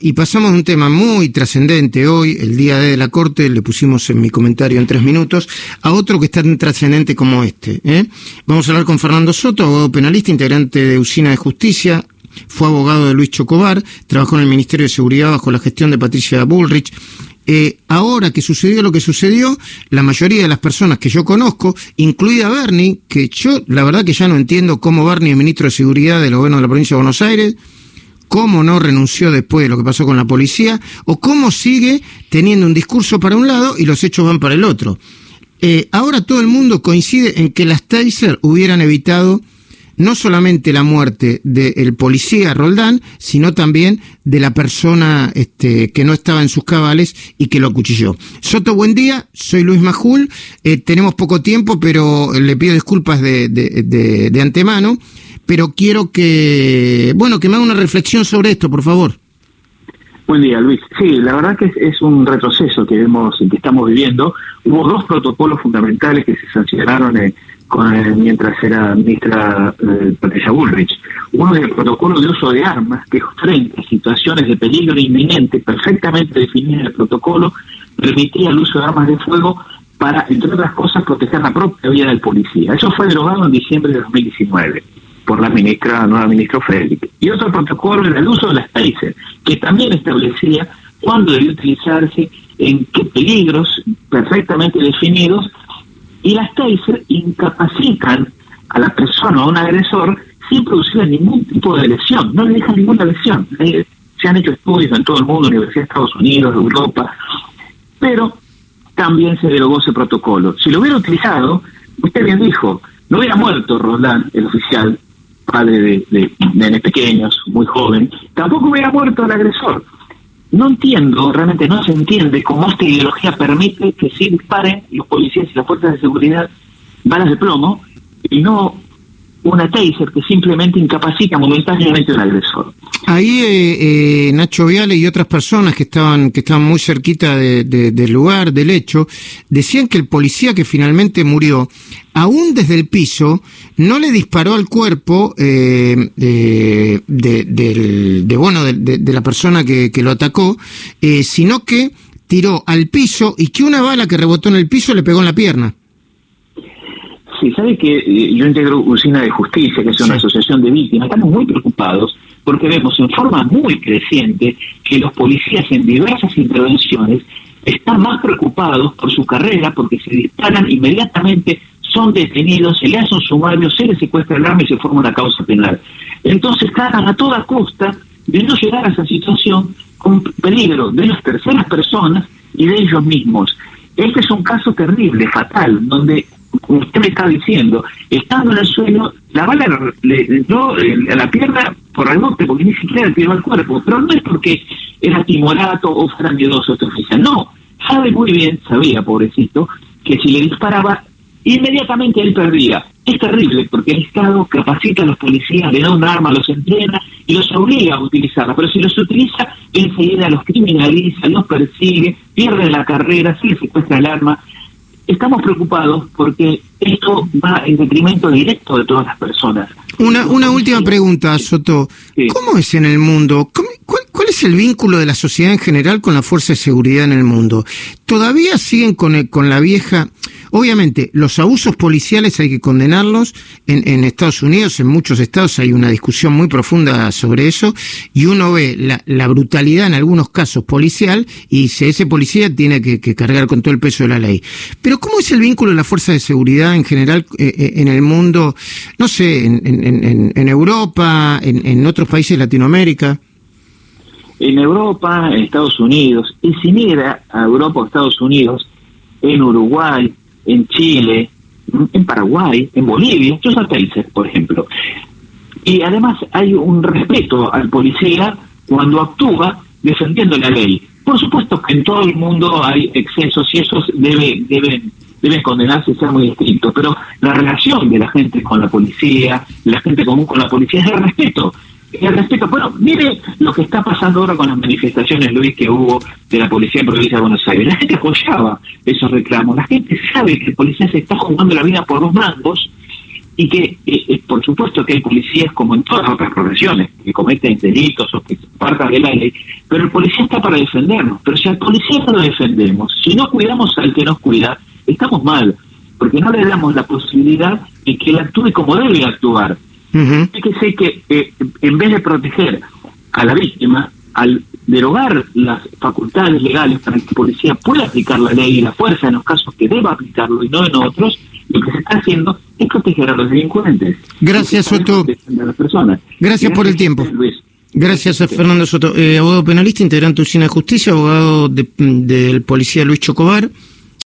Y pasamos de un tema muy trascendente hoy, el día de la Corte, le pusimos en mi comentario en tres minutos, a otro que es tan trascendente como este. ¿eh? Vamos a hablar con Fernando Soto, abogado penalista, integrante de Usina de Justicia, fue abogado de Luis Chocobar, trabajó en el Ministerio de Seguridad bajo la gestión de Patricia Bullrich. Eh, ahora que sucedió lo que sucedió, la mayoría de las personas que yo conozco, incluida Bernie, que yo la verdad que ya no entiendo cómo Bernie es ministro de Seguridad del gobierno de la provincia de Buenos Aires, cómo no renunció después de lo que pasó con la policía, o cómo sigue teniendo un discurso para un lado y los hechos van para el otro. Eh, ahora todo el mundo coincide en que las Taser hubieran evitado no solamente la muerte del policía Roldán, sino también de la persona este, que no estaba en sus cabales y que lo acuchilló. Soto, buen día, soy Luis Majul, eh, tenemos poco tiempo, pero le pido disculpas de, de, de antemano pero quiero que, bueno, que me haga una reflexión sobre esto, por favor. Buen día, Luis. Sí, la verdad que es, un retroceso que vemos, que estamos viviendo. Hubo dos protocolos fundamentales que se sancionaron eh, con, mientras era ministra eh, Patricia Bullrich. Uno es el protocolo de uso de armas, que frente a situaciones de peligro inminente, perfectamente definida en el protocolo, permitía el uso de armas de fuego para, entre otras cosas, proteger la propia vida del policía. Eso fue derogado en diciembre de 2019 por la ministra, nueva ministra Félix. Y otro protocolo era el uso de las TASER, que también establecía cuándo debía utilizarse, en qué peligros perfectamente definidos, y las TASER incapacitan a la persona o a un agresor sin producir ningún tipo de lesión, no le dejan ninguna lesión. Se han hecho estudios en todo el mundo, Universidad de Estados Unidos, Europa, pero también se derogó ese protocolo. Si lo hubiera utilizado, usted bien dijo, no hubiera muerto Roland, el oficial, padre de, de nenes pequeños, muy joven, tampoco hubiera muerto el agresor. No entiendo, realmente no se entiende cómo esta ideología permite que se disparen los policías y las fuerzas de seguridad balas de plomo y no una taser que simplemente incapacita momentáneamente al agresor. Ahí eh, eh, Nacho Viale y otras personas que estaban que estaban muy cerquita del lugar, del hecho, decían que el policía que finalmente murió, aún desde el piso, no le disparó al cuerpo eh, de, de, bueno de, la persona que, que lo atacó, sino que tiró al piso y que una bala que rebotó en el piso le pegó en la pierna. Sí, sabe que eh, yo integro Usina de Justicia, que es una asociación de víctimas. Estamos muy preocupados porque vemos en forma muy creciente que los policías en diversas intervenciones están más preocupados por su carrera porque se disparan inmediatamente, son detenidos, se le hace un sumario, se les secuestra el arma y se forma una causa penal. Entonces tratan a toda costa de no llegar a esa situación con peligro de las terceras personas y de ellos mismos. Este es un caso terrible, fatal, donde usted me está diciendo, estando en el suelo, la bala le entró a la pierna por rebote, porque ni siquiera le tiró al cuerpo, pero no es porque era timorato o fuera miedoso este oficial, no, sabe muy bien, sabía, pobrecito, que si le disparaba, inmediatamente él perdía. Es terrible porque el Estado capacita a los policías, le da un arma, los entrena y los obliga a utilizarla, pero si los utiliza, enseguida los criminaliza, los persigue, pierde la carrera, se le secuestra el arma estamos preocupados porque esto va en detrimento directo de todas las personas. Una, una última pregunta, Soto. ¿Cómo es en el mundo? ¿Cuál, ¿Cuál es el vínculo de la sociedad en general con la fuerza de seguridad en el mundo? ¿Todavía siguen con, con la vieja... Obviamente, los abusos policiales hay que condenarlos. En, en, Estados Unidos, en muchos estados, hay una discusión muy profunda sobre eso. Y uno ve la, brutalidad en algunos casos policial y dice, ese policía tiene que, cargar con todo el peso de la ley. Pero ¿cómo es el vínculo de la fuerza de seguridad en general eh, eh en el mundo? No sé, en, Europa, en otros países de Latinoamérica en Europa, en Estados Unidos, y si mira a Europa o Estados Unidos, en Uruguay, en Chile, en Paraguay, en Bolivia, estos países, por ejemplo. Y además hay un respeto al policía cuando actúa defendiendo la ley. Por supuesto que en todo el mundo hay excesos y esos debe, deben, deben condenarse y ser muy estrictos, pero la relación de la gente con la policía, la gente común con la policía es el respeto el respeto. Bueno, mire lo que está pasando ahora con las manifestaciones, Luis, que hubo de la policía en provincia de Buenos Aires. La gente apoyaba esos reclamos. La gente sabe que el policía se está jugando la vida por los mangos y que, eh, eh, por supuesto, que hay policías, como en todas las otras profesiones, que cometen delitos o que partan de la ley, pero el policía está para defendernos. Pero si al policía no lo defendemos, si no cuidamos al que nos cuida, estamos mal, porque no le damos la posibilidad de que él actúe como debe actuar. Fíjese que eh, en vez de proteger a la víctima, al derogar las facultades legales para que la policía pueda aplicar la ley y la fuerza en los casos que deba aplicarlo y no en otros, lo que se está haciendo es proteger a los delincuentes. Gracias, Soto. Gracias, por el tiempo. Gracias, Fernando Soto. Eh, abogado penalista, integrante de Usina de Justicia, abogado del policía Luis Chocobar.